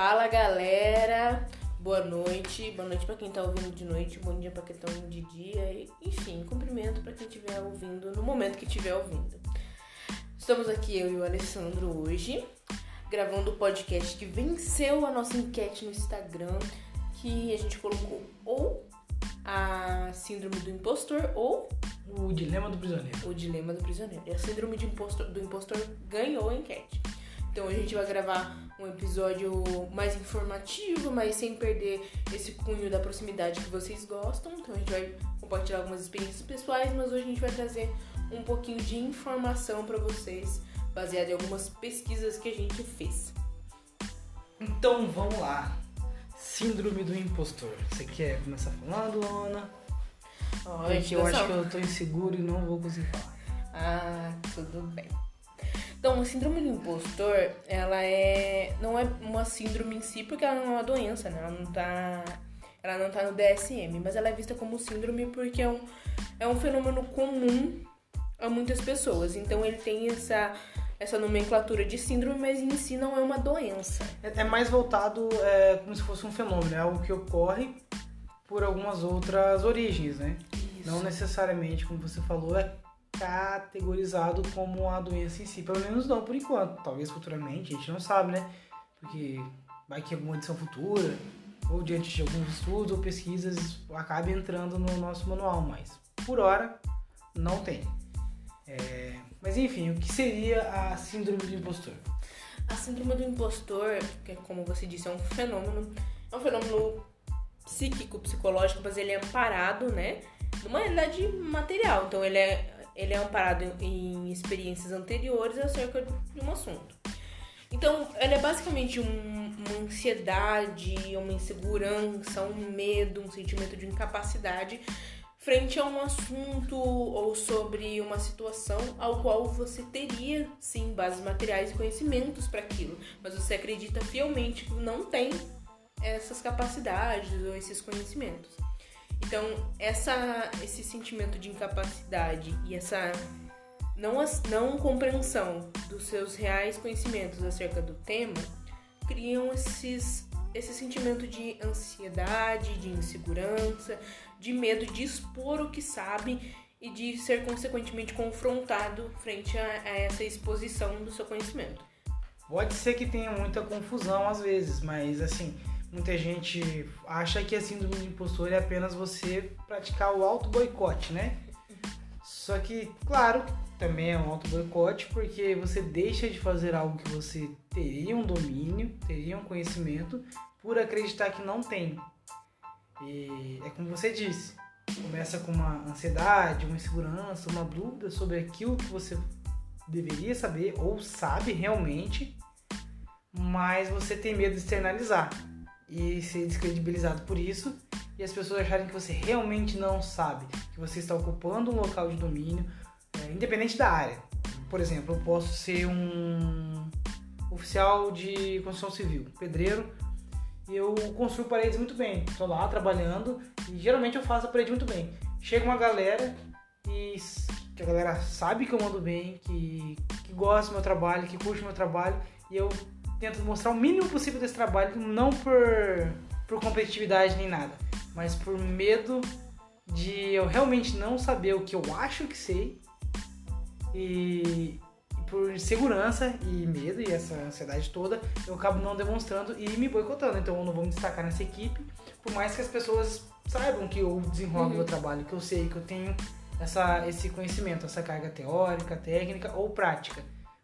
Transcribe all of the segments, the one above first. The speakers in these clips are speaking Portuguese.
Fala galera, boa noite, boa noite para quem tá ouvindo de noite, bom dia para quem tá ouvindo de dia, enfim, cumprimento para quem estiver ouvindo no momento que estiver ouvindo. Estamos aqui eu e o Alessandro hoje, gravando o podcast que venceu a nossa enquete no Instagram, que a gente colocou ou a síndrome do impostor ou o dilema do prisioneiro. O dilema do prisioneiro. E a síndrome de impostor, do impostor ganhou a enquete. Então a gente vai gravar um episódio mais informativo, mas sem perder esse cunho da proximidade que vocês gostam. Então a gente vai compartilhar algumas experiências pessoais, mas hoje a gente vai trazer um pouquinho de informação para vocês, baseado em algumas pesquisas que a gente fez. Então vamos lá. Síndrome do impostor. Você quer começar falando, Ana? Porque eu acho que eu tô inseguro e não vou conseguir falar. Ah, tudo bem. Então, a síndrome do impostor, ela é não é uma síndrome em si, porque ela não é uma doença, né? Ela não tá ela não tá no DSM, mas ela é vista como síndrome porque é um, é um fenômeno comum a muitas pessoas. Então, ele tem essa essa nomenclatura de síndrome, mas em si não é uma doença. É, é mais voltado é, como se fosse um fenômeno, é algo que ocorre por algumas outras origens, né? Isso. Não necessariamente, como você falou, é categorizado como a doença em si. Pelo menos não por enquanto. Talvez futuramente, a gente não sabe, né? Porque vai que alguma edição futura, ou diante de alguns estudos ou pesquisas, acabe entrando no nosso manual, mas por hora não tem. É... Mas enfim, o que seria a síndrome do impostor? A síndrome do impostor, que como você disse, é um fenômeno, é um fenômeno psíquico, psicológico, mas ele é amparado, né? Numa realidade material. Então ele é ele é amparado em experiências anteriores acerca de um assunto. Então, ele é basicamente um, uma ansiedade, uma insegurança, um medo, um sentimento de incapacidade frente a um assunto ou sobre uma situação ao qual você teria sim bases materiais e conhecimentos para aquilo, mas você acredita fielmente que não tem essas capacidades ou esses conhecimentos. Então, essa, esse sentimento de incapacidade e essa não, não compreensão dos seus reais conhecimentos acerca do tema criam esses, esse sentimento de ansiedade, de insegurança, de medo de expor o que sabe e de ser consequentemente confrontado frente a, a essa exposição do seu conhecimento. Pode ser que tenha muita confusão às vezes, mas assim, muita gente acha que a síndrome do impostor é apenas você praticar o auto boicote, né? Só que, claro, também é um auto boicote porque você deixa de fazer algo que você teria um domínio, teria um conhecimento, por acreditar que não tem. E é como você disse, começa com uma ansiedade, uma insegurança, uma dúvida sobre aquilo que você deveria saber ou sabe realmente, mas você tem medo de externalizar e ser descredibilizado por isso e as pessoas acharem que você realmente não sabe, que você está ocupando um local de domínio, é, independente da área. Por exemplo, eu posso ser um oficial de construção civil, pedreiro, e eu construo paredes muito bem. Estou lá trabalhando e geralmente eu faço a parede muito bem. Chega uma galera e que a galera sabe que eu mando bem, que, que gosta do meu trabalho, que curte o meu trabalho, e eu tento mostrar o mínimo possível desse trabalho, não por, por competitividade nem nada, mas por medo de eu realmente não saber o que eu acho que sei e, por segurança e medo e essa ansiedade toda, eu acabo não demonstrando e me boicotando. Então eu não vou me destacar nessa equipe, por mais que as pessoas saibam que eu desenrolo uhum. meu trabalho, que eu sei que eu tenho essa, esse conhecimento, essa carga teórica, técnica ou prática,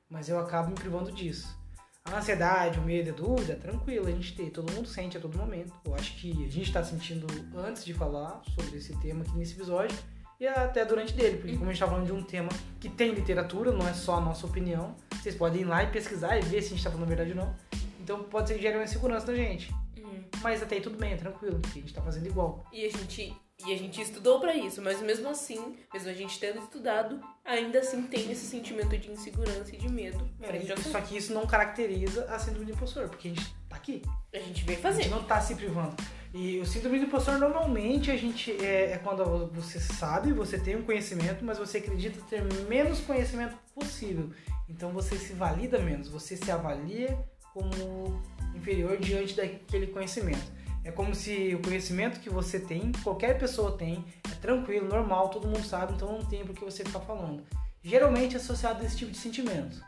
mas eu acabo me privando disso. A ansiedade, o medo, a dúvida, tranquilo, a gente tem, todo mundo sente a todo momento. Eu acho que a gente está sentindo antes de falar sobre esse tema aqui nesse episódio e até durante dele, porque como a gente está falando de um tema que tem literatura, não é só a nossa opinião, vocês podem ir lá e pesquisar e ver se a gente está falando a verdade ou não. Então pode ser que gere uma insegurança na gente. Uhum. Mas até aí tudo bem, é tranquilo, porque a gente está fazendo igual. E a gente e a gente estudou para isso, mas mesmo assim, mesmo a gente tendo estudado, ainda assim tem esse sentimento de insegurança e de medo. É, só que isso não caracteriza a síndrome do impostor, porque a gente tá aqui. A gente vem fazer. A gente não tá se privando. E o síndrome do impostor normalmente a gente é, é quando você sabe, você tem um conhecimento, mas você acredita ter menos conhecimento possível. Então você se valida menos, você se avalia como inferior diante daquele conhecimento. É como se o conhecimento que você tem, qualquer pessoa tem, é tranquilo, normal, todo mundo sabe, então não tem por que você ficar falando. Geralmente é associado a esse tipo de sentimento.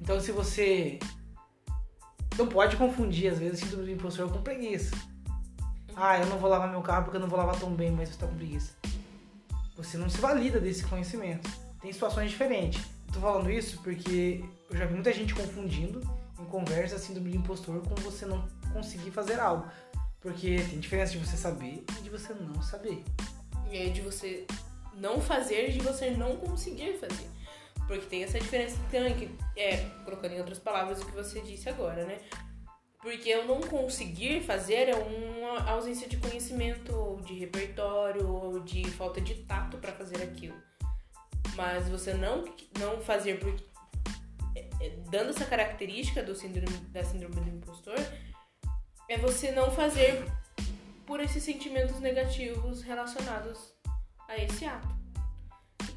Então se você não pode confundir, às vezes, síndrome do impostor com preguiça. Ah, eu não vou lavar meu carro porque eu não vou lavar tão bem, mas você está com preguiça. Você não se valida desse conhecimento. Tem situações diferentes. Estou falando isso porque eu já vi muita gente confundindo em conversa síndrome do impostor com você não conseguir fazer algo. Porque tem diferença de você saber e de você não saber. E é de você não fazer e de você não conseguir fazer. Porque tem essa diferença também, que é, colocando em outras palavras o que você disse agora, né? Porque eu não conseguir fazer é uma ausência de conhecimento, ou de repertório, ou de falta de tato para fazer aquilo. Mas você não, não fazer porque é, é, dando essa característica do síndrome, da síndrome do impostor, é você não fazer por esses sentimentos negativos relacionados a esse ato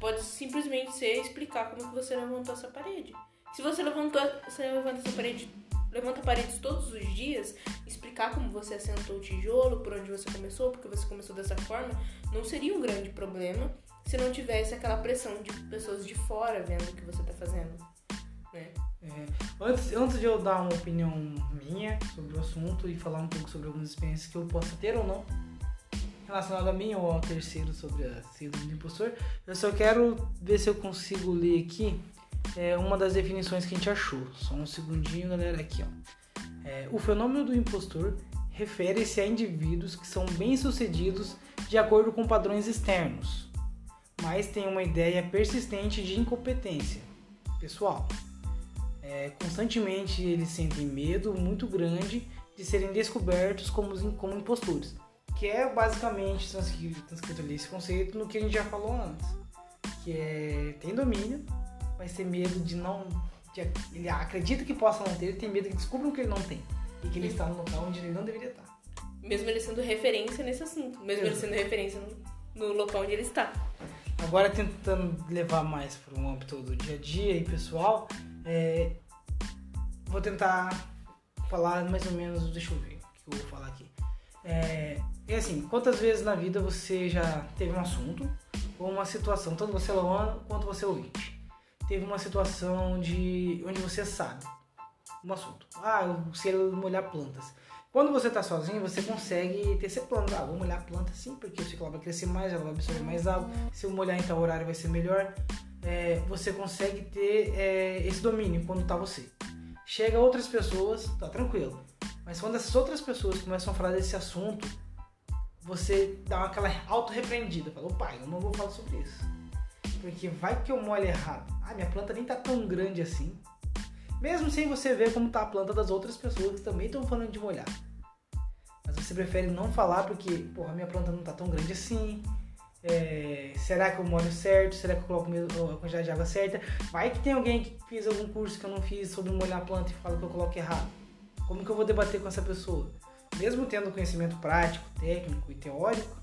pode simplesmente ser explicar como que você levantou essa parede. Se você levantou, você levanta essa parede, levanta paredes todos os dias, explicar como você assentou o tijolo, por onde você começou, porque você começou dessa forma, não seria um grande problema se não tivesse aquela pressão de pessoas de fora vendo o que você está fazendo. Né? É, antes, antes de eu dar uma opinião minha sobre o assunto e falar um pouco sobre algumas experiências que eu possa ter ou não, relacionado a mim ou ao terceiro sobre a síndrome do impostor. Eu só quero ver se eu consigo ler aqui é, uma das definições que a gente achou. Só um segundinho, galera, aqui ó. É, o fenômeno do impostor refere-se a indivíduos que são bem-sucedidos de acordo com padrões externos, mas têm uma ideia persistente de incompetência pessoal. É, constantemente eles sentem medo muito grande de serem descobertos como, como impostores que é basicamente transcrito, transcrito ali esse conceito no que a gente já falou antes, que é tem domínio, mas tem medo de não, de, ele acredita que possa não ter, ele tem medo que descubram que ele não tem e que ele está no local onde ele não deveria estar. Mesmo ele sendo referência nesse assunto, mesmo ele sendo referência no, no local onde ele está. Agora tentando levar mais para o âmbito do dia a dia e pessoal, é, vou tentar falar mais ou menos, deixa eu ver o que eu vou falar aqui. É, é assim, quantas vezes na vida você já teve um assunto ou uma situação, tanto você Luana quanto você ouvinte, teve uma situação de onde você sabe um assunto. Ah, eu sei molhar plantas. Quando você está sozinho, você consegue ter esse plano. Ah, vou molhar a planta sim, porque eu sei que ela vai crescer mais, ela vai absorver mais água. Se eu molhar em tal horário vai ser melhor. É, você consegue ter é, esse domínio quando está você. Chega outras pessoas, tá tranquilo. Mas quando essas outras pessoas começam a falar desse assunto, você dá aquela auto-repreendida. Fala, pai, eu não vou falar sobre isso. Porque vai que eu molho errado. Ah, minha planta nem tá tão grande assim. Mesmo sem você ver como tá a planta das outras pessoas que também estão falando de molhar. Mas você prefere não falar porque, porra, minha planta não tá tão grande assim. É, será que eu molho certo? Será que eu coloco a quantidade de água certa? Vai que tem alguém que fez algum curso que eu não fiz sobre molhar a planta e fala que eu coloco errado. Como que eu vou debater com essa pessoa? mesmo tendo conhecimento prático, técnico e teórico,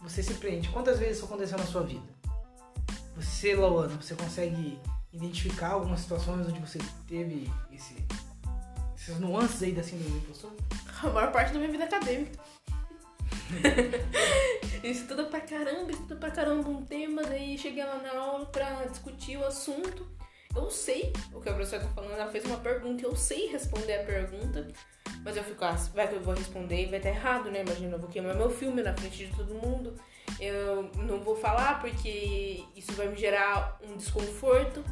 você se prende. Quantas vezes isso aconteceu na sua vida? Você, Lauana, você consegue identificar algumas situações onde você teve esse, esses nuances aí da síndrome do impostor? A maior parte da minha vida acadêmica. estuda pra caramba, estuda pra caramba um tema, daí cheguei lá na aula pra discutir o assunto. Eu sei o que a professora tá falando, ela fez uma pergunta, eu sei responder a pergunta, mas eu fico, ah, vai que eu vou responder e vai estar errado, né? Imagina, eu vou queimar meu filme na frente de todo mundo. Eu não vou falar porque isso vai me gerar um desconforto.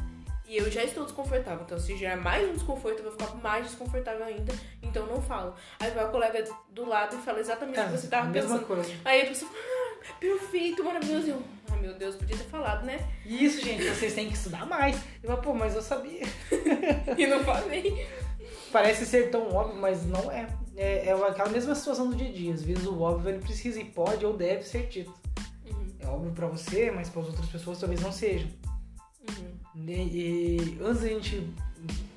E eu já estou desconfortável. Então, se gerar mais um desconforto, eu vou ficar mais desconfortável ainda. Então, não falo. Aí vai o colega do lado e fala exatamente o que você estava pensando. Coisa. Aí a pessoa fala, perfeito, maravilhoso. Eu, ai meu Deus, podia ter falado, né? Isso, gente, vocês têm que estudar mais. Eu falo, pô, mas eu sabia. e não falei parece ser tão óbvio, mas não é. é. É aquela mesma situação do dia a dia. Às vezes o óbvio ele precisa e pode ou deve ser dito. Uhum. É óbvio para você, mas para as outras pessoas talvez não seja. Uhum. E, e, antes da gente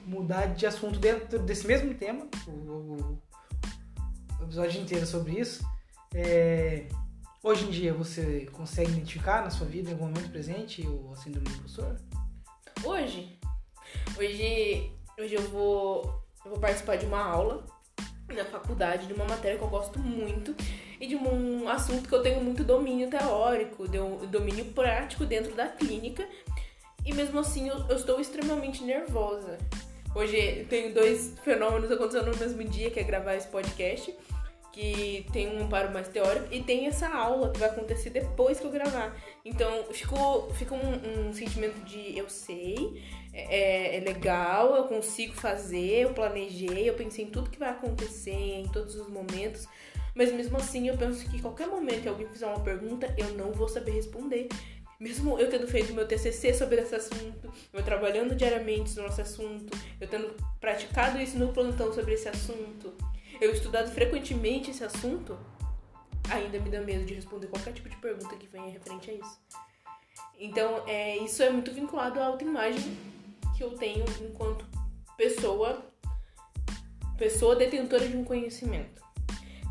mudar de assunto dentro desse mesmo tema, o, o, o episódio inteiro sobre isso, é, hoje em dia você consegue identificar na sua vida, algum momento presente, o síndrome do impostor? Hoje? Hoje, hoje eu vou eu vou participar de uma aula na faculdade de uma matéria que eu gosto muito e de um assunto que eu tenho muito domínio teórico, domínio prático dentro da clínica. E mesmo assim eu, eu estou extremamente nervosa. Hoje tenho dois fenômenos acontecendo no mesmo dia, que é gravar esse podcast, que tem um amparo mais teórico, e tem essa aula que vai acontecer depois que eu gravar. Então ficou, fica um, um sentimento de eu sei, é, é, legal, eu consigo fazer, eu planejei, eu pensei em tudo que vai acontecer, em todos os momentos. Mas mesmo assim, eu penso que qualquer momento que alguém fizer uma pergunta, eu não vou saber responder. Mesmo eu tendo feito meu TCC sobre esse assunto, eu trabalhando diariamente sobre esse assunto, eu tendo praticado isso no plantão sobre esse assunto, eu estudado frequentemente esse assunto, ainda me dá medo de responder qualquer tipo de pergunta que venha referente a isso. Então, é, isso é muito vinculado à autoimagem que eu tenho enquanto pessoa, pessoa detentora de um conhecimento.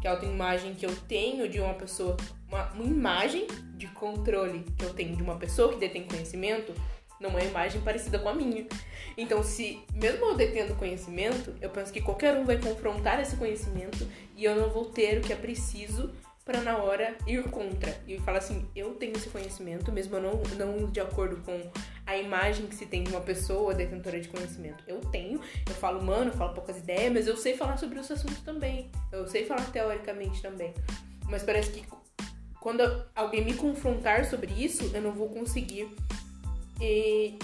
Que é a autoimagem que eu tenho de uma pessoa, uma, uma imagem de controle que eu tenho de uma pessoa que detém conhecimento, não é imagem parecida com a minha. Então, se mesmo eu detendo conhecimento, eu penso que qualquer um vai confrontar esse conhecimento e eu não vou ter o que é preciso para na hora ir contra e falar assim, eu tenho esse conhecimento, mesmo eu não, não de acordo com a imagem que se tem de uma pessoa detentora de conhecimento. Eu tenho, eu falo humano, eu falo poucas ideias, mas eu sei falar sobre os assuntos também. Eu sei falar teoricamente também. Mas parece que quando alguém me confrontar sobre isso, eu não vou conseguir e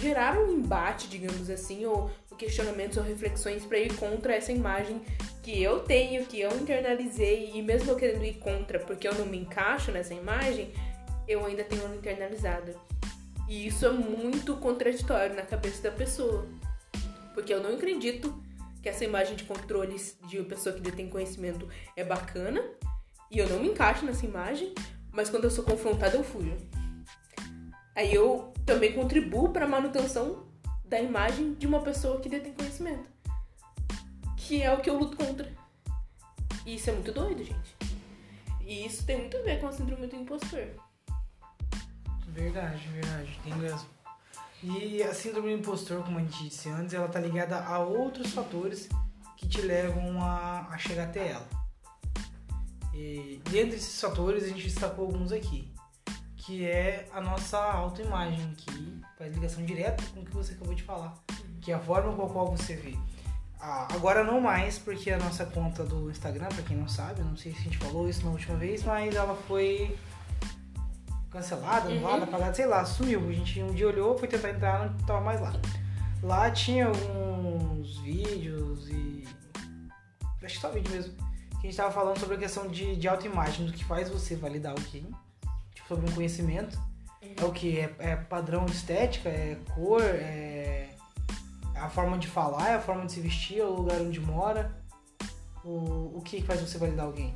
gerar um embate, digamos assim, ou questionamentos ou reflexões para ir contra essa imagem que eu tenho, que eu internalizei, e mesmo eu querendo ir contra porque eu não me encaixo nessa imagem, eu ainda tenho ela internalizada. E isso é muito contraditório na cabeça da pessoa. Porque eu não acredito que essa imagem de controle de uma pessoa que detém conhecimento é bacana, e eu não me encaixo nessa imagem, mas quando eu sou confrontada eu fujo. Aí eu também contribuo para a manutenção da imagem de uma pessoa que detém conhecimento que é o que eu luto contra. E isso é muito doido, gente. E isso tem muito a ver com a síndrome do impostor. Verdade, verdade, tem mesmo. E a síndrome do impostor, como a gente disse antes, ela tá ligada a outros fatores que te levam a, a chegar até ela. E dentro desses fatores a gente destacou alguns aqui, que é a nossa autoimagem, que faz ligação direta com o que você acabou de falar, que é a forma com a qual você vê. Ah, agora não mais, porque a nossa conta do Instagram, pra quem não sabe, não sei se a gente falou isso na última vez, mas ela foi cancelada, anulada, uhum. apagada, sei lá, sumiu. A gente um dia olhou, foi tentar entrar, não tava mais lá. Lá tinha alguns vídeos e. Acho que só vídeo mesmo. Que a gente tava falando sobre a questão de, de autoimagem, do que faz você validar alguém, sobre um conhecimento. Uhum. É o que? É, é padrão de estética, é cor, é a forma de falar, é a forma de se vestir, é o lugar onde mora. O, o que faz você validar alguém?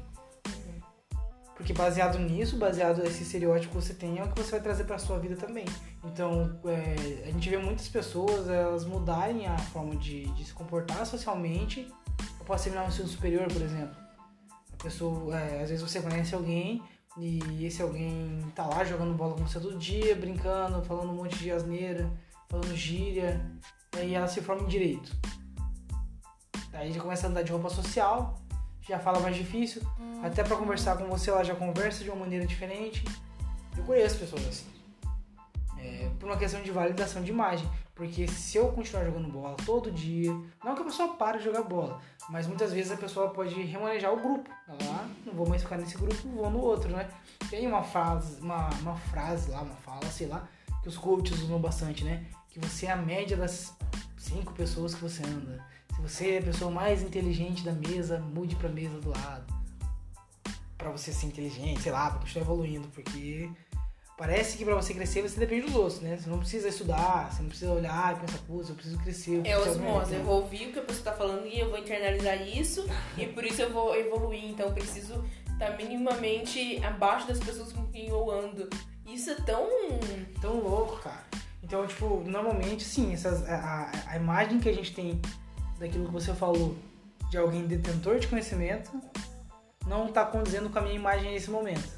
Porque baseado nisso, baseado nesse estereótipo que você tem, é o que você vai trazer para sua vida também. Então, é, a gente vê muitas pessoas elas mudarem a forma de, de se comportar socialmente após terminar um ensino superior, por exemplo. A pessoa, é, às vezes você conhece alguém e esse alguém tá lá jogando bola com você todo dia, brincando, falando um monte de asneira, falando gíria, Aí ela se forma em direito. Aí já começa a andar de roupa social, já fala mais difícil. Até para conversar com você ela já conversa de uma maneira diferente. Eu conheço pessoas assim. É, por uma questão de validação de imagem. Porque se eu continuar jogando bola todo dia, não que a pessoa pare de jogar bola, mas muitas vezes a pessoa pode remanejar o grupo. Ela, não vou mais ficar nesse grupo, vou no outro, né? Tem uma frase, uma, uma frase lá, uma fala, sei lá, que os coaches usam bastante, né? Que você é a média das cinco pessoas que você anda. Se você é a pessoa mais inteligente da mesa, mude pra mesa do lado. Pra você ser inteligente, sei lá, pra continuar evoluindo, porque parece que pra você crescer você depende dos outros, né? Você não precisa estudar, você não precisa olhar e pensar, putz, eu preciso crescer. Eu é osmose, eu vou ouvir o que a pessoa tá falando e eu vou internalizar isso e por isso eu vou evoluir. Então eu preciso estar tá minimamente abaixo das pessoas com quem eu ando. Isso é tão. Tão louco, cara. Então, tipo, normalmente, sim, essas, a, a imagem que a gente tem daquilo que você falou de alguém detentor de conhecimento não está condizendo com a minha imagem nesse momento.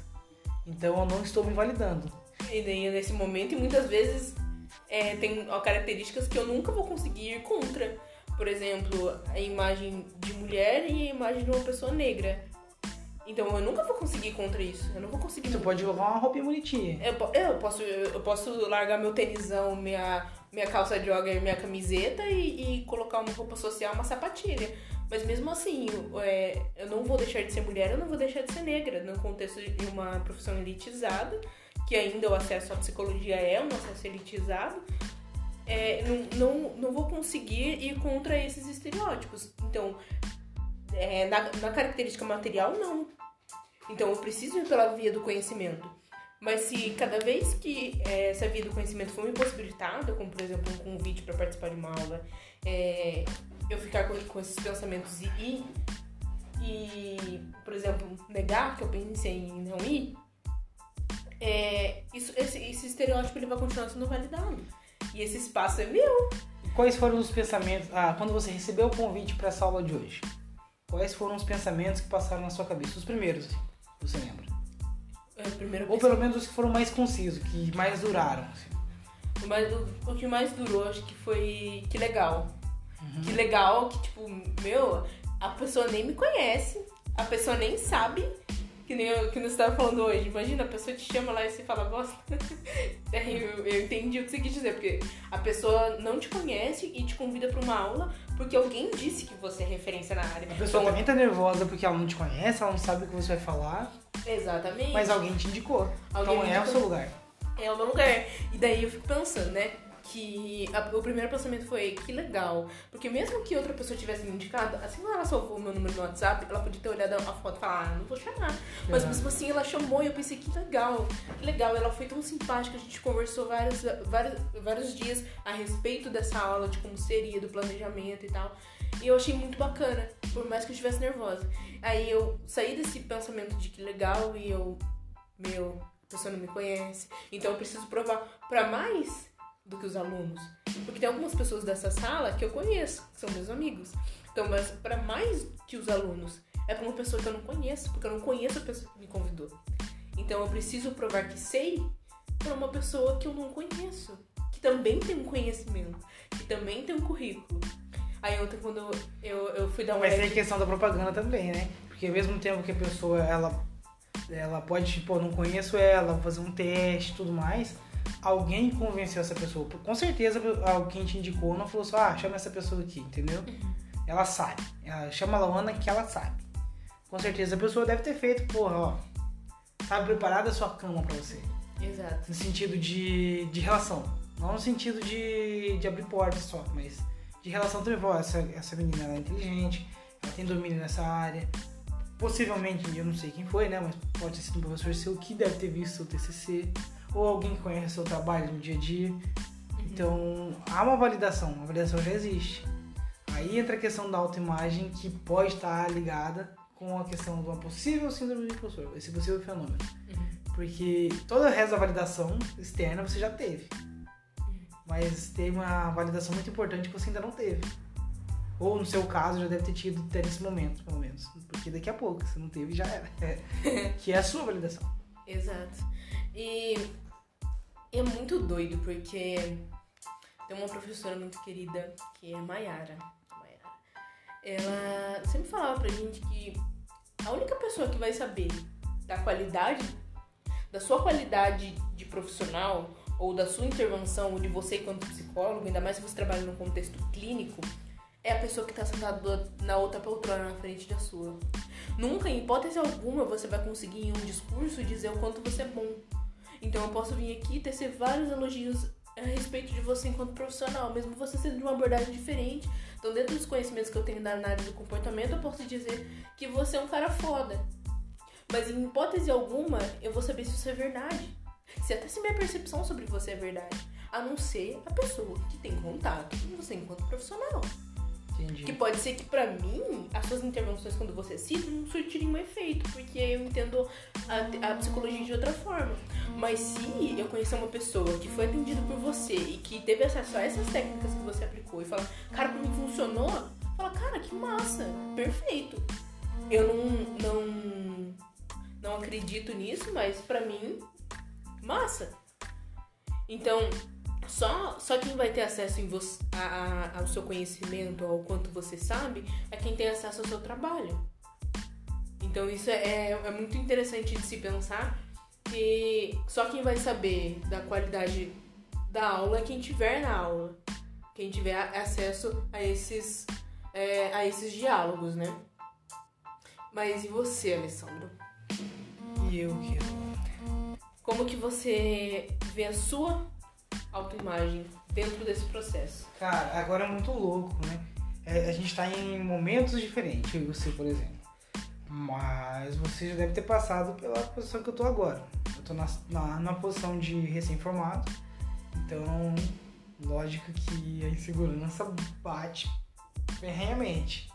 Então eu não estou me validando. E nem nesse momento, e muitas vezes é, tem características que eu nunca vou conseguir ir contra. por exemplo, a imagem de mulher e a imagem de uma pessoa negra. Então eu nunca vou conseguir contra isso. Eu não vou conseguir. Você pode colocar uma roupinha bonitinha. Eu, eu posso, eu posso largar meu tênisão, minha, minha calça jogger, minha camiseta e, e colocar uma roupa social, uma sapatilha. Mas mesmo assim, é, eu não vou deixar de ser mulher, eu não vou deixar de ser negra. No contexto de uma profissão elitizada, que ainda o acesso à psicologia é um acesso elitizado, é, não, não, não vou conseguir ir contra esses estereótipos. Então, é, na, na característica material, não. Então eu preciso ir pela via do conhecimento. Mas se cada vez que é, essa via do conhecimento for impossibilitada, como por exemplo um convite para participar de uma aula, é, eu ficar com, com esses pensamentos e ir, e, por exemplo, negar que eu pensei em não ir, é, isso, esse, esse estereótipo ele vai continuar sendo validado. E esse espaço é meu. Quais foram os pensamentos. Ah, quando você recebeu o convite para essa aula de hoje? Quais foram os pensamentos que passaram na sua cabeça? Os primeiros, assim, você lembra? É, Ou pelo menos os que foram mais concisos, que mais duraram. assim. O, mais, o, o que mais durou, acho que foi que legal. Uhum. Que legal, que tipo, meu, a pessoa nem me conhece, a pessoa nem sabe, que nem eu, que nós estava falando hoje. Imagina, a pessoa te chama lá e você fala, bosta. Daí eu, eu entendi o que você quis dizer, porque a pessoa não te conhece e te convida para uma aula porque alguém disse que você é referência na área. A pessoa Então, também tá nervosa porque ela não te conhece, ela não sabe o que você vai falar, Exatamente. mas alguém te indicou. Alguém então é o seu lugar. é o meu lugar. E daí eu fico pensando, né? Que a- o primeiro pensamento foi que legal. Porque mesmo que outra pessoa tivesse me indicado, assim que ela salvou o meu número no WhatsApp, ela podia ter olhado a foto e falar, ah, não vou chamar. Mas mesmo assim ela chamou e eu pensei, que legal, que legal. Ela foi tão simpática, a gente conversou vários, vários, vários dias a respeito dessa aula, de como seria, do planejamento e tal. E eu achei muito bacana, por mais que eu estivesse nervosa. Aí eu saí desse pensamento de que legal e eu, meu, a pessoa não me conhece. Então eu preciso provar pra mais do que os alunos. Porque tem algumas pessoas dessa sala que eu conheço, que são meus amigos. Então, mas pra mais que os alunos, é pra uma pessoa que eu não conheço, porque eu não conheço a pessoa que me convidou. Então eu preciso provar que sei pra uma pessoa que eu não conheço, que também tem um conhecimento, que também tem um currículo. Aí ontem quando eu, eu fui dar uma Mas tem a questão da propaganda também, né? Porque ao mesmo tempo que a pessoa, ela, ela pode, tipo, não conheço ela, vou fazer um teste e tudo mais, alguém convenceu essa pessoa. Com certeza alguém te indicou, não falou só, ah, chama essa pessoa aqui, entendeu? Ela sabe. Ela chama a Luana que ela sabe. Com certeza a pessoa deve ter feito, porra, ó. Sabe preparar a sua cama pra você. Exato. No sentido de, de relação. Não no sentido de, de abrir portas só, mas de relação também. Pô, essa, essa menina ela é inteligente, ela tem domínio nessa área. Possivelmente, eu não sei quem foi, né? Mas pode ter sido um professor seu que deve ter visto seu TCC. Ou alguém que conhece seu trabalho no dia a dia. Então, há uma validação. A validação já existe. Aí entra a questão da autoimagem que pode estar ligada com a questão de uma possível síndrome do impostor, esse possível fenômeno. Porque todo o resto da validação externa você já teve. Mas teve uma validação muito importante que você ainda não teve. Ou no seu caso já deve ter tido até nesse momento, pelo menos. Porque daqui a pouco, se não teve, já era. que é a sua validação. Exato. E é muito doido porque tem uma professora muito querida que é. Maiara. Ela sempre falava pra gente que a única pessoa que vai saber da qualidade, da sua qualidade de profissional, ou da sua intervenção, ou de você enquanto psicólogo, ainda mais se você trabalha num contexto clínico, é a pessoa que está sentada na outra poltrona na frente da sua. Nunca, em hipótese alguma, você vai conseguir em um discurso dizer o quanto você é bom. Então eu posso vir aqui e tecer vários elogios a respeito de você enquanto profissional, mesmo você sendo de uma abordagem diferente. Então, dentro dos conhecimentos que eu tenho da análise do comportamento, eu posso dizer que você é um cara foda. Mas em hipótese alguma, eu vou saber se isso é verdade. Se até se minha percepção sobre você é verdade. A não ser a pessoa que tem contato com você enquanto profissional. Entendi. Que pode ser que pra mim, as suas intervenções quando você cita não surtirem um efeito, porque eu entendo a, a psicologia de outra forma. Mas se eu conhecer uma pessoa que foi atendida por você e que teve acesso a essas técnicas que você aplicou e fala, cara, pra mim funcionou, fala, cara, que massa, perfeito. Eu não, não, não acredito nisso, mas pra mim, massa. Então, só, só quem vai ter acesso em você, a, a, ao seu conhecimento, ao quanto você sabe, é quem tem acesso ao seu trabalho. Então isso é, é muito interessante de se pensar que só quem vai saber da qualidade da aula é quem tiver na aula. Quem tiver acesso a esses, é, a esses diálogos, né? Mas e você, Alessandro? E eu que Como que você vê a sua autoimagem dentro desse processo? Cara, agora é muito louco, né? É, a gente tá em momentos diferentes, eu e você, por exemplo. Mas você já deve ter passado pela posição que eu tô agora. Eu tô na, na, na posição de recém-formado. Então, lógico que a insegurança bate ferrenhamente.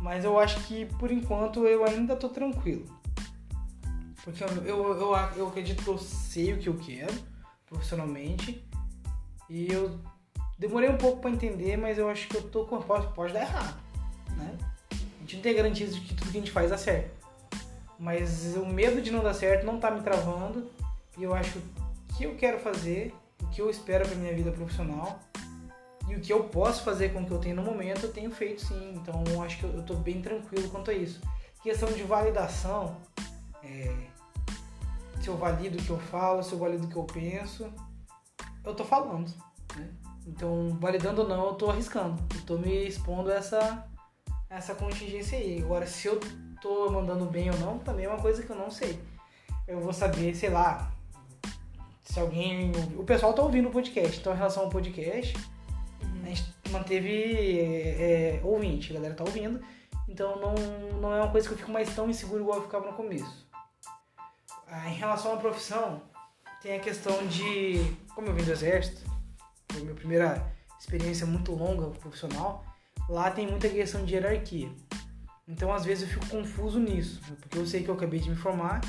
Mas eu acho que por enquanto eu ainda tô tranquilo. Porque eu, eu, eu, eu acredito que eu sei o que eu quero profissionalmente. E eu demorei um pouco para entender, mas eu acho que eu tô com. Pode, pode dar errado, né? A gente não tem garantias de que tudo que a gente faz dá certo. Mas o medo de não dar certo não tá me travando. E eu acho que eu quero fazer, o que eu espero pra minha vida profissional e o que eu posso fazer com o que eu tenho no momento, eu tenho feito sim. Então eu acho que eu, tô bem tranquilo quanto a isso. Questão de validação, é, se eu valido o que eu falo, se eu valido o que eu penso, eu tô falando. Né? Então, validando ou não, eu tô arriscando. Eu tô me expondo a essa, essa contingência aí. Agora, se eu tô mandando bem ou não, também é uma coisa que eu não sei. Eu vou saber, sei lá, se alguém. O pessoal tá ouvindo o podcast. Então, em relação ao podcast, uhum. a gente manteve é, é, ouvinte, a galera tá ouvindo. Então, não, não é uma coisa que eu fico mais tão inseguro igual eu ficava no começo. Ah, em relação à profissão, tem a questão de. Como eu vim do exército, foi minha primeira experiência muito longa profissional, lá tem muita questão de hierarquia. Então, às vezes, eu fico confuso nisso, porque eu sei que eu acabei de me formar,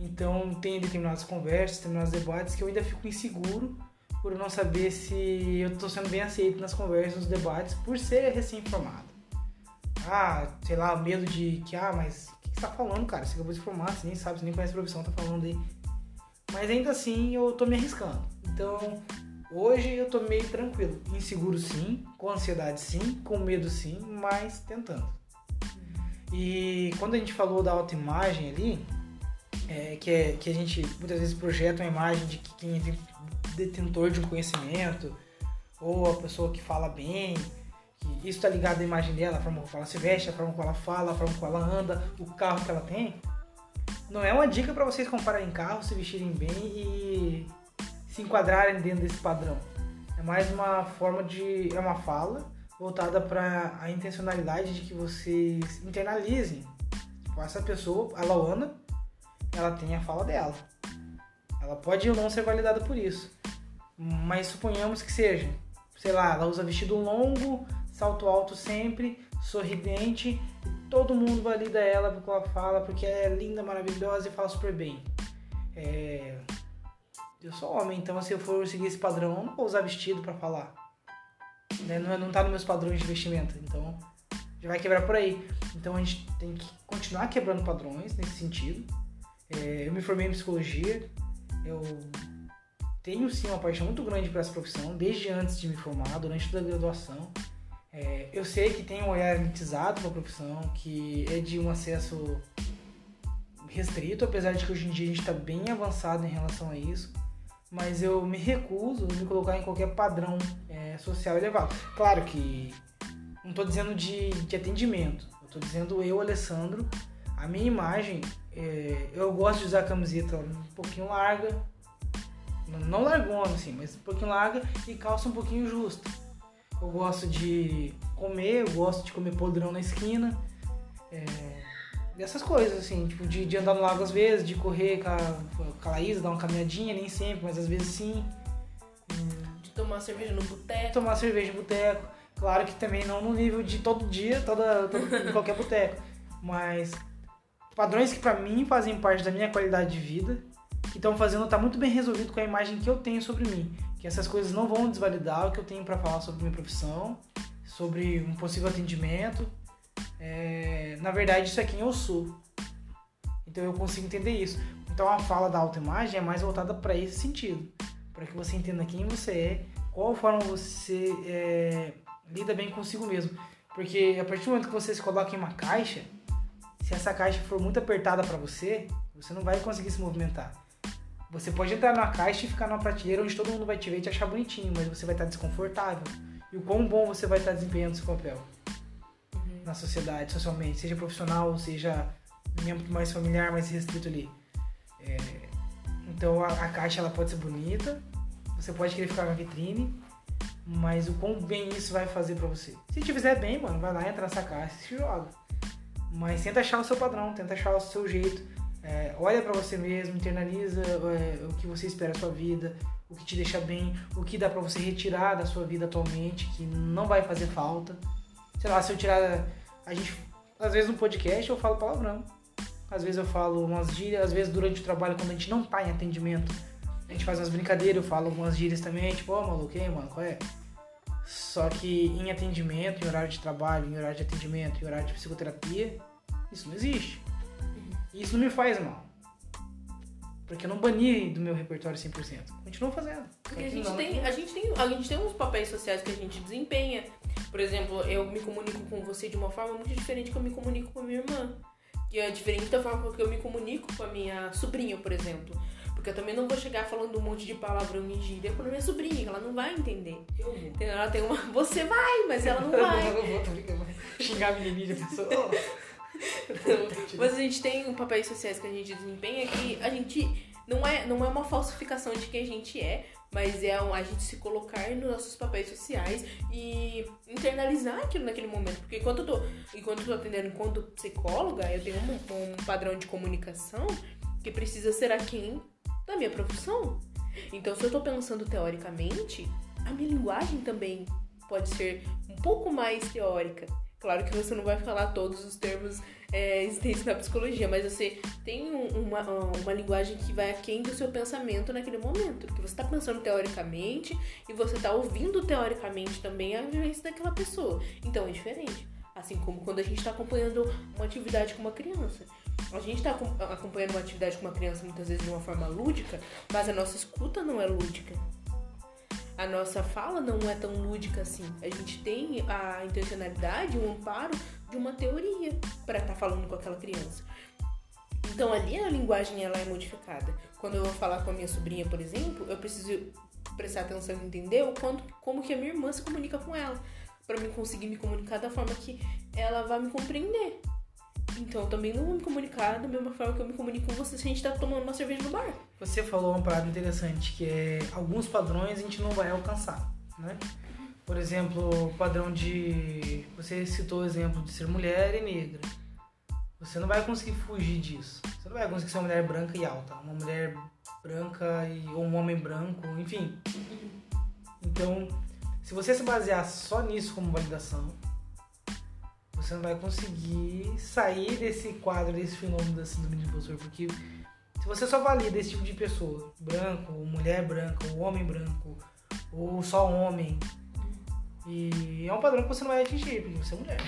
então tem determinadas conversas, determinados debates que eu ainda fico inseguro por não saber se eu estou sendo bem aceito nas conversas, nos debates, por ser recém-formado. Ah, sei lá, medo de que, ah, mas tá falando, cara? Você acabou de formar, você nem sabe, você nem conhece a profissão, tá falando aí. Mas ainda assim, eu tô me arriscando. Então, hoje eu tô meio tranquilo. Inseguro sim, com ansiedade sim, com medo sim, mas tentando. E quando a gente falou da autoimagem ali, é, que, é, que a gente muitas vezes projeta uma imagem de que quem é detentor de um conhecimento, ou a pessoa que fala bem, que isso está ligado à imagem dela, a forma como ela se veste, a forma como ela fala, a forma como ela anda, o carro que ela tem. Não é uma dica para vocês comprarem carro, se vestirem bem e se enquadrarem dentro desse padrão. É mais uma forma de. é uma fala voltada para a intencionalidade de que vocês internalizem. Tipo, essa pessoa, a Laona, ela tem a fala dela. Ela pode ou não ser validada por isso. Mas suponhamos que seja. Sei lá, ela usa vestido longo, salto alto sempre, sorridente, todo mundo valida ela porque ela fala, porque é linda, maravilhosa e fala super bem. É... Eu sou homem, então se eu for seguir esse padrão, eu não vou usar vestido para falar. Né? Não, não tá nos meus padrões de vestimenta, então já vai quebrar por aí. Então a gente tem que continuar quebrando padrões nesse sentido. É, eu me formei em psicologia, eu tenho sim uma paixão muito grande para essa profissão, desde antes de me formar, durante toda a graduação. É, eu sei que tem um olhar elitizado para a profissão, que é de um acesso restrito, apesar de que hoje em dia a gente está bem avançado em relação a isso. Mas eu me recuso a me colocar em qualquer padrão é, social elevado. Claro que não estou dizendo de, de atendimento, estou dizendo eu, Alessandro, a minha imagem, é, eu gosto de usar camiseta um pouquinho larga, não largona assim, mas um pouquinho larga e calça um pouquinho justa. Eu gosto de comer, eu gosto de comer podrão na esquina. É, dessas coisas, assim, tipo, de, de andar no lago às vezes, de correr com a, com a Laísa, dar uma caminhadinha, nem sempre, mas às vezes sim. De tomar cerveja no boteco. Tomar cerveja no boteco. Claro que também não no nível de todo dia, toda, todo, em qualquer boteco. Mas padrões que para mim fazem parte da minha qualidade de vida, que estão fazendo tá muito bem resolvido com a imagem que eu tenho sobre mim que essas coisas não vão desvalidar o que eu tenho para falar sobre minha profissão, sobre um possível atendimento. É, na verdade, isso é quem eu sou. Então eu consigo entender isso. Então a fala da autoimagem é mais voltada para esse sentido. para que você entenda quem você é, qual forma você é, lida bem consigo mesmo. Porque a partir do momento que você se coloca em uma caixa, se essa caixa for muito apertada para você, você não vai conseguir se movimentar. Você pode entrar numa caixa e ficar numa prateleira onde todo mundo vai te ver e te achar bonitinho, mas você vai estar desconfortável. E o quão bom você vai estar desempenhando seu papel uhum. na sociedade, socialmente, seja profissional, seja em âmbito mais familiar, mais restrito ali. É, então a, a, caixa ela pode ser bonita, você pode querer ficar na vitrine, mas o quão bem isso vai fazer para você. Se te fizer bem, mano, vai lá, entra nessa caixa e se joga. Mas tenta achar o seu padrão, tenta achar o seu jeito. É, olha para você mesmo, internaliza é, o que você espera da sua vida, o que te deixa bem, o que dá para você retirar da sua vida atualmente, que não vai fazer falta. Sei lá, se eu tirar. A gente. Às vezes no podcast eu falo palavrão. Às vezes eu falo umas gírias, às vezes durante o trabalho, quando a gente não tá em atendimento, a gente faz umas brincadeiras, eu falo algumas gírias também, tipo, ó, oh, maluco, hein, mano, qual é? Só que em atendimento, em horário de trabalho, em horário de atendimento, em horário de psicoterapia, isso não existe. E isso não me faz mal. Porque eu não bani do meu repertório 100%. Continuo fazendo. Porque a gente, tem, a, gente tem, a gente tem uns papéis sociais que a gente desempenha. Por exemplo, eu me comunico com você de uma forma muito diferente que eu me comunico com a minha irmã. Que é diferente da forma que eu me comunico com a minha sobrinha, por exemplo. Porque eu também não vou chegar falando um monte de palavrão e gíria pra minha sobrinha, ela não vai entender. Eu vou. Ela tem uma. Você vai, mas ela não vai. eu não vou, tô brincando. Xingar a menininha, pessoa. mas a gente tem papéis sociais que a gente desempenha que a gente. Não é, não é uma falsificação de quem a gente é, mas é a gente se colocar nos nossos papéis sociais e internalizar aquilo naquele momento. Porque enquanto eu tô, enquanto eu tô atendendo enquanto psicóloga, eu tenho um, um padrão de comunicação que precisa ser aquém da minha profissão. Então, se eu tô pensando teoricamente, a minha linguagem também pode ser um pouco mais teórica. Claro que você não vai falar todos os termos é, existentes na psicologia, mas você tem uma, uma linguagem que vai aquém do seu pensamento naquele momento. Porque você está pensando teoricamente e você está ouvindo teoricamente também a vivência daquela pessoa. Então é diferente. Assim como quando a gente está acompanhando uma atividade com uma criança. A gente está acompanhando uma atividade com uma criança muitas vezes de uma forma lúdica, mas a nossa escuta não é lúdica. A nossa fala não é tão lúdica assim. A gente tem a intencionalidade, o amparo de uma teoria para estar tá falando com aquela criança. Então ali a linguagem ela é modificada. Quando eu vou falar com a minha sobrinha, por exemplo, eu preciso prestar atenção e entender o quanto, como que a minha irmã se comunica com ela, para mim conseguir me comunicar da forma que ela vai me compreender. Então eu também não vou me comunicar da mesma forma que eu me comunico com você se a gente tá tomando uma cerveja no bar. Você falou uma parada interessante, que é alguns padrões a gente não vai alcançar, né? Por exemplo, padrão de. Você citou o exemplo de ser mulher e negra. Você não vai conseguir fugir disso. Você não vai conseguir ser uma mulher branca e alta. Uma mulher branca e, ou um homem branco, enfim. Então, se você se basear só nisso como validação, você não vai conseguir sair desse quadro, desse fenômeno da síndrome de impostor, porque se você só valida esse tipo de pessoa, branco, mulher branca, ou homem branco, ou só homem, e é um padrão que você não vai atingir, porque você é mulher.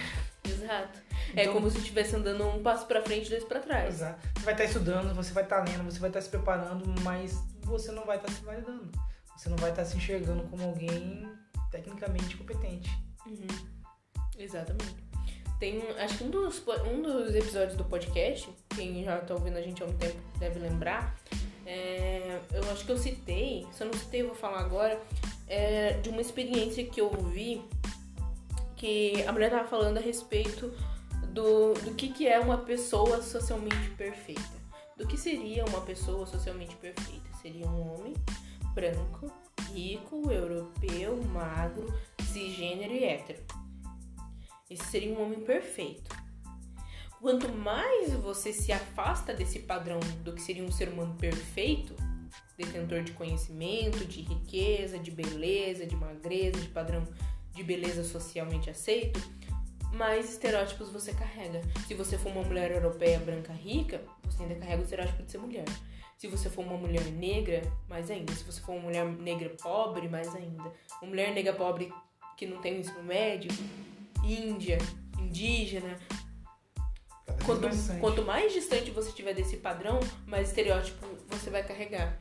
Exato. É então, é como se estivesse andando um passo para frente e dois para trás. Exato. Você vai estar estudando, você vai estar lendo, você vai estar se preparando, mas você não vai estar se validando. Você não vai estar se enxergando como alguém tecnicamente competente. Uhum. Exatamente. Tem, acho que um dos, um dos episódios do podcast, quem já tá ouvindo a gente há um tempo deve lembrar, é, eu acho que eu citei, se eu não citei, eu vou falar agora, é, de uma experiência que eu vi, que a mulher tava falando a respeito do, do que, que é uma pessoa socialmente perfeita. Do que seria uma pessoa socialmente perfeita? Seria um homem branco, rico, europeu, magro, cisgênero e hétero esse seria um homem perfeito. Quanto mais você se afasta desse padrão do que seria um ser humano perfeito, detentor de conhecimento, de riqueza, de beleza, de magreza, de padrão de beleza socialmente aceito, mais estereótipos você carrega. Se você for uma mulher europeia branca rica, você ainda carrega o estereótipo de ser mulher. Se você for uma mulher negra, mais ainda. Se você for uma mulher negra pobre, mais ainda. Uma mulher negra pobre que não tem ensino médio, índia, indígena. Quanto mais, quanto mais distante você estiver desse padrão, mais estereótipo você vai carregar.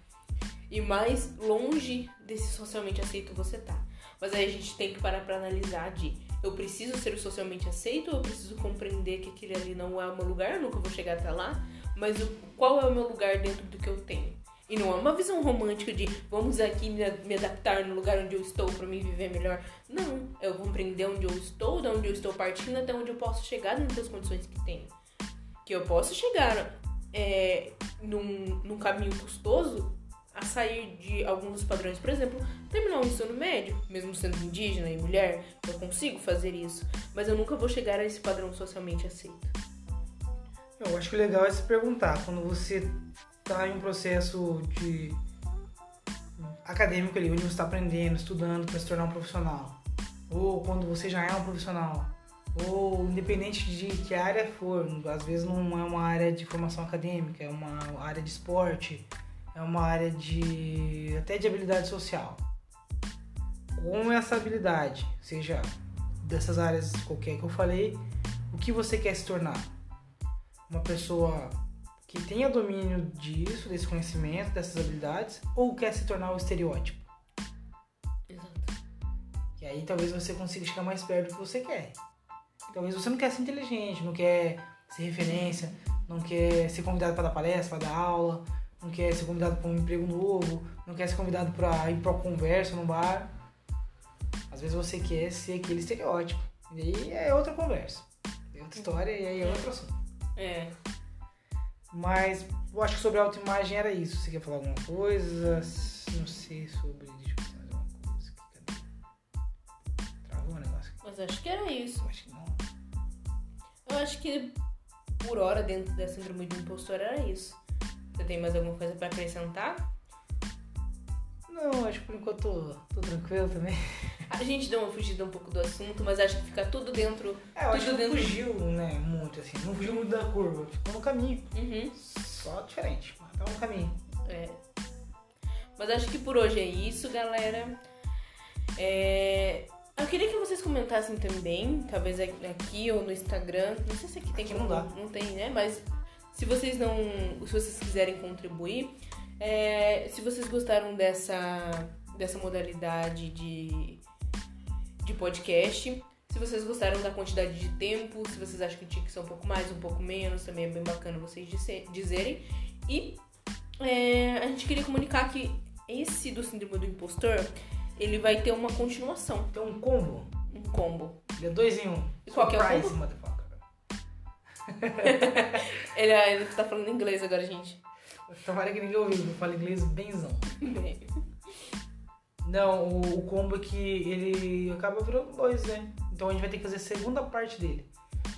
e mais longe desse socialmente aceito você tá. Mas aí a gente tem que parar pra analisar de eu preciso ser socialmente aceito ou eu preciso compreender que aquele ali não é o meu lugar, eu nunca vou chegar até lá, mas o, qual é o meu lugar dentro do que eu tenho? E não é uma visão romântica de vamos aqui me, me adaptar no lugar onde eu estou para me viver melhor. Não, eu compreender onde eu estou, de onde eu estou partindo até onde eu posso chegar dentro das condições que tenho. Que eu posso chegar é, num, num caminho custoso a sair de alguns padrões. Por exemplo, terminar o ensino médio, mesmo sendo indígena e mulher, eu consigo fazer isso. Mas eu nunca vou chegar a esse padrão socialmente aceito. Eu acho que o legal é se perguntar, quando você está em um processo de acadêmico ali, onde você está aprendendo, estudando para se tornar um profissional, ou quando você já é um profissional, ou independente de que área for, às vezes não é uma área de formação acadêmica, é uma área de esporte, é uma área de até de habilidade social. Com essa habilidade, seja dessas áreas qualquer que eu falei, o que você quer se tornar? Uma pessoa que tenha domínio disso, desse conhecimento, dessas habilidades, ou quer se tornar o estereótipo. Exato. E aí talvez você consiga chegar mais perto do que você quer. Talvez você não quer ser inteligente, não quer ser referência, não quer ser convidado para dar palestra, para dar aula, não quer ser convidado para um emprego novo, não quer ser convidado para ir para uma conversa no bar. Às vezes você quer ser aquele estereótipo. E aí é outra conversa. É outra história e aí é outro assunto. É. Mas eu acho que sobre a autoimagem era isso. Você quer falar alguma coisa? Não sei sobre. Deixa eu pensar mais alguma coisa. Travou o negócio aqui. Mas acho que era isso. Eu acho que não. Eu acho que por hora dentro da síndrome do impostor era isso. Você tem mais alguma coisa pra acrescentar? Não, acho que por enquanto tô, tô tranquilo também. A gente deu uma fugida um pouco do assunto, mas acho que fica tudo dentro. É, eu acho que tudo não dentro. fugiu, né? Muito assim. Não fugiu muito da curva. Ficou no caminho. Uhum. Só diferente. Mas tava no caminho. É. Mas acho que por hoje é isso, galera. É, Eu queria que vocês comentassem também, talvez aqui ou no Instagram. Não sei se aqui tem Aqui como. não dá. Não tem, né? Mas se vocês não. Se vocês quiserem contribuir, é, se vocês gostaram dessa, dessa modalidade de, de podcast. Se vocês gostaram da quantidade de tempo, se vocês acham que tinha que ser um pouco mais, um pouco menos, também é bem bacana vocês dizer- dizerem. E é, a gente queria comunicar que esse do síndrome do impostor, ele vai ter uma continuação, Tem um combo. um combo. Ele é dois em um. E qual que é o combo? Ele, ele tá falando inglês agora, gente. Tomara que ninguém ouviu, eu falo inglês benzão. Não, o, o combo é que ele acaba virando dois, né? Então a gente vai ter que fazer a segunda parte dele.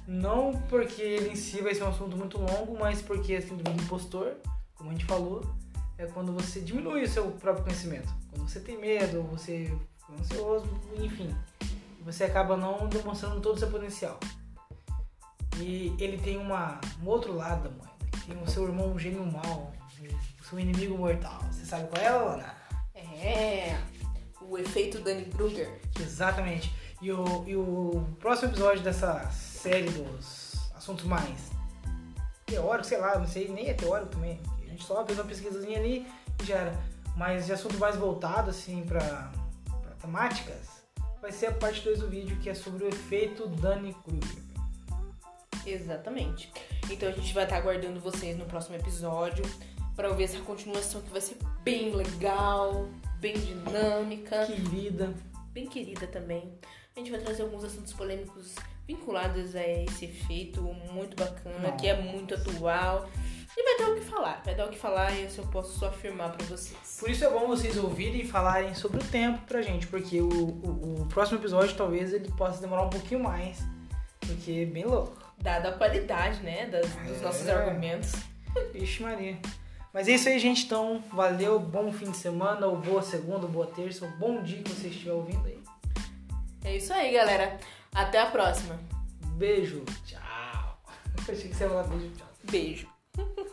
Não porque ele em si vai ser um assunto muito longo, mas porque a síndrome do impostor, como a gente falou, é quando você diminui o seu próprio conhecimento. Quando você tem medo, você fica ansioso, enfim. Você acaba não demonstrando todo o seu potencial. E ele tem uma, um outro lado da moeda. Tem o seu irmão gênio mal, o seu inimigo mortal. Você sabe qual é, Ana? É, o efeito Danny Kruger. Exatamente. E o, e o próximo episódio dessa série dos assuntos mais teóricos, sei lá, não sei, nem é teórico também. A gente só fez uma pesquisazinha ali e já era. Mas de assunto mais voltado, assim, pra, pra temáticas, vai ser a parte 2 do vídeo, que é sobre o efeito Danny Kruger. Exatamente. Então a gente vai estar aguardando vocês no próximo episódio para ouvir essa continuação que vai ser bem legal, bem dinâmica, Querida. bem querida também. A gente vai trazer alguns assuntos polêmicos vinculados a esse efeito muito bacana, que é muito atual. E vai dar o que falar, vai dar o que falar e isso eu posso só afirmar para vocês. Por isso é bom vocês ouvirem e falarem sobre o tempo pra gente, porque o, o, o próximo episódio talvez ele possa demorar um pouquinho mais, porque é bem louco. Dada a qualidade, né, das- dos É. nossos argumentos. Vixe Maria. Mas é isso aí, gente. Então, valeu, bom fim de semana, ou boa segunda, ou boa terça, ou bom dia que você estiver ouvindo aí. É isso aí, galera. Até a próxima. Beijo, tchau. Achei que você ia falar beijo, tchau. Beijo.